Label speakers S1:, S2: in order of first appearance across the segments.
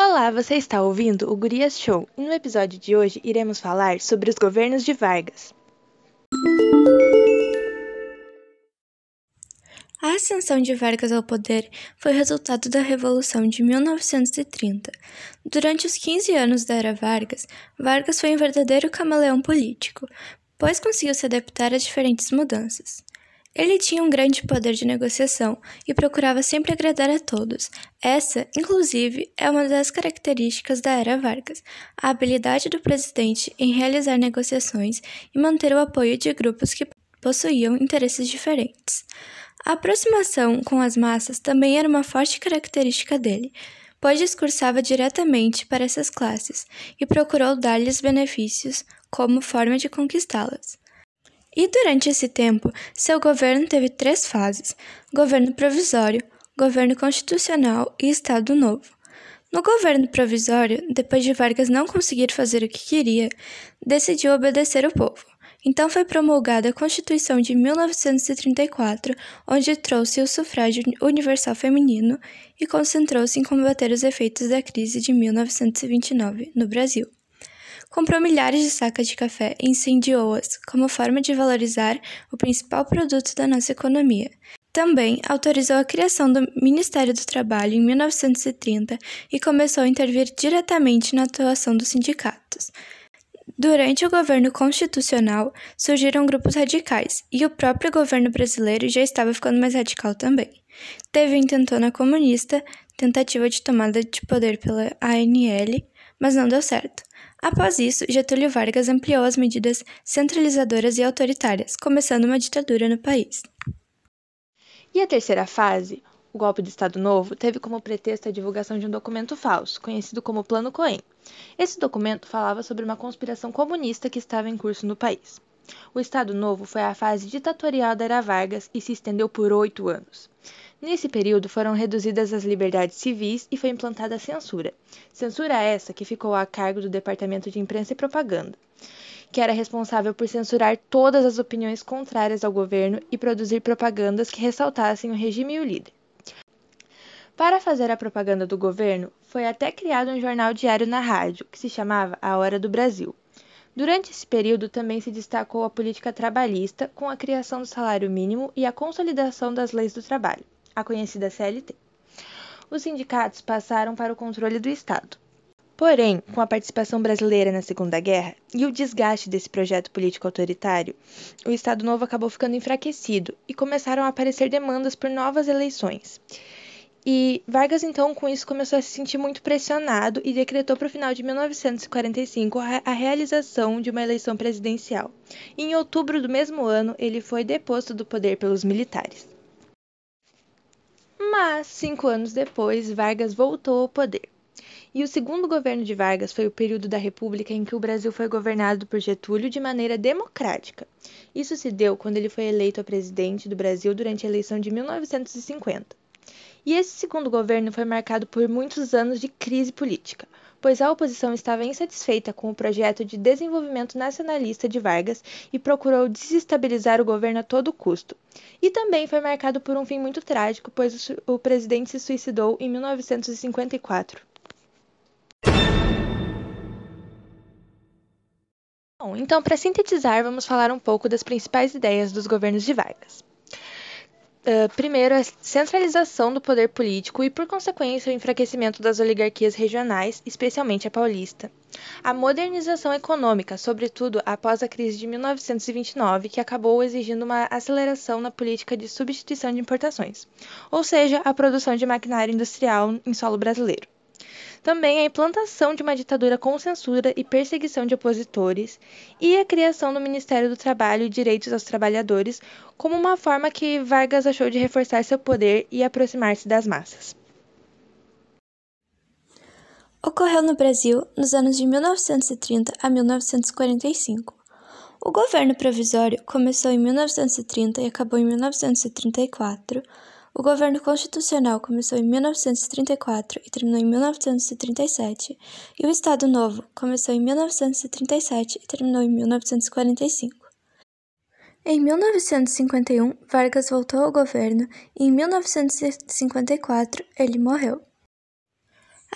S1: Olá, você está ouvindo o Gurias Show e no episódio de hoje iremos falar sobre os governos de Vargas.
S2: A ascensão de Vargas ao poder foi resultado da Revolução de 1930. Durante os 15 anos da era Vargas, Vargas foi um verdadeiro camaleão político, pois conseguiu se adaptar a diferentes mudanças. Ele tinha um grande poder de negociação e procurava sempre agradar a todos. Essa, inclusive, é uma das características da era Vargas: a habilidade do presidente em realizar negociações e manter o apoio de grupos que possuíam interesses diferentes. A aproximação com as massas também era uma forte característica dele, pois discursava diretamente para essas classes e procurou dar-lhes benefícios como forma de conquistá-las. E durante esse tempo, seu governo teve três fases: governo provisório, governo constitucional e Estado Novo. No governo provisório, depois de Vargas não conseguir fazer o que queria, decidiu obedecer o povo. Então foi promulgada a Constituição de 1934, onde trouxe o sufrágio universal feminino e concentrou-se em combater os efeitos da crise de 1929 no Brasil comprou milhares de sacas de café e incendiou-as como forma de valorizar o principal produto da nossa economia. Também autorizou a criação do Ministério do Trabalho em 1930 e começou a intervir diretamente na atuação dos sindicatos. Durante o governo constitucional, surgiram grupos radicais, e o próprio governo brasileiro já estava ficando mais radical também. Teve a intentona comunista, tentativa de tomada de poder pela ANL, mas não deu certo. Após isso, Getúlio Vargas ampliou as medidas centralizadoras e autoritárias, começando uma ditadura no país.
S1: E a terceira fase, o golpe do Estado Novo, teve como pretexto a divulgação de um documento falso, conhecido como Plano Cohen. Esse documento falava sobre uma conspiração comunista que estava em curso no país. O Estado Novo foi a fase ditatorial da era Vargas e se estendeu por oito anos. Nesse período foram reduzidas as liberdades civis e foi implantada a censura. Censura essa que ficou a cargo do Departamento de Imprensa e Propaganda, que era responsável por censurar todas as opiniões contrárias ao governo e produzir propagandas que ressaltassem o regime e o líder. Para fazer a propaganda do governo, foi até criado um jornal diário na rádio, que se chamava A Hora do Brasil. Durante esse período também se destacou a política trabalhista, com a criação do salário mínimo e a consolidação das leis do trabalho a conhecida CLT. Os sindicatos passaram para o controle do Estado. Porém, com a participação brasileira na Segunda Guerra e o desgaste desse projeto político autoritário, o Estado Novo acabou ficando enfraquecido e começaram a aparecer demandas por novas eleições. E Vargas, então, com isso, começou a se sentir muito pressionado e decretou para o final de 1945 a realização de uma eleição presidencial. E, em outubro do mesmo ano, ele foi deposto do poder pelos militares. Mas, cinco anos depois, Vargas voltou ao poder. E o segundo governo de Vargas foi o período da República em que o Brasil foi governado por Getúlio de maneira democrática. Isso se deu quando ele foi eleito a presidente do Brasil durante a eleição de 1950. E esse segundo governo foi marcado por muitos anos de crise política pois a oposição estava insatisfeita com o projeto de desenvolvimento nacionalista de Vargas e procurou desestabilizar o governo a todo custo. E também foi marcado por um fim muito trágico, pois o presidente se suicidou em 1954. Bom, então, para sintetizar, vamos falar um pouco das principais ideias dos governos de Vargas. Uh, primeiro, a centralização do poder político e, por consequência, o enfraquecimento das oligarquias regionais, especialmente a paulista. A modernização econômica, sobretudo após a crise de 1929, que acabou exigindo uma aceleração na política de substituição de importações, ou seja, a produção de maquinário industrial em solo brasileiro. Também a implantação de uma ditadura com censura e perseguição de opositores e a criação do Ministério do Trabalho e Direitos aos Trabalhadores como uma forma que Vargas achou de reforçar seu poder e aproximar-se das massas.
S2: Ocorreu no Brasil nos anos de 1930 a 1945. O governo provisório começou em 1930 e acabou em 1934 o governo constitucional começou em 1934 e terminou em 1937, e o Estado Novo começou em 1937 e terminou em 1945. Em 1951, Vargas voltou ao governo e em 1954 ele morreu.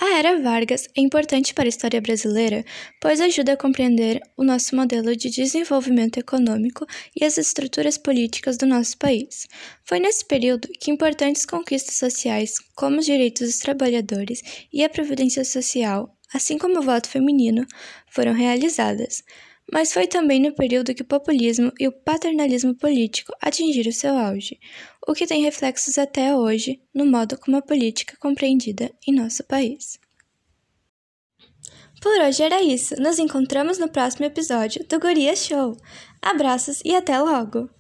S2: A Era Vargas é importante para a história brasileira, pois ajuda a compreender o nosso modelo de desenvolvimento econômico e as estruturas políticas do nosso país. Foi nesse período que importantes conquistas sociais, como os direitos dos trabalhadores e a previdência social, assim como o voto feminino, foram realizadas. Mas foi também no período que o populismo e o paternalismo político atingiram seu auge, o que tem reflexos até hoje no modo como a política é compreendida em nosso país. Por hoje era isso. Nos encontramos no próximo episódio do Guria Show. Abraços e até logo!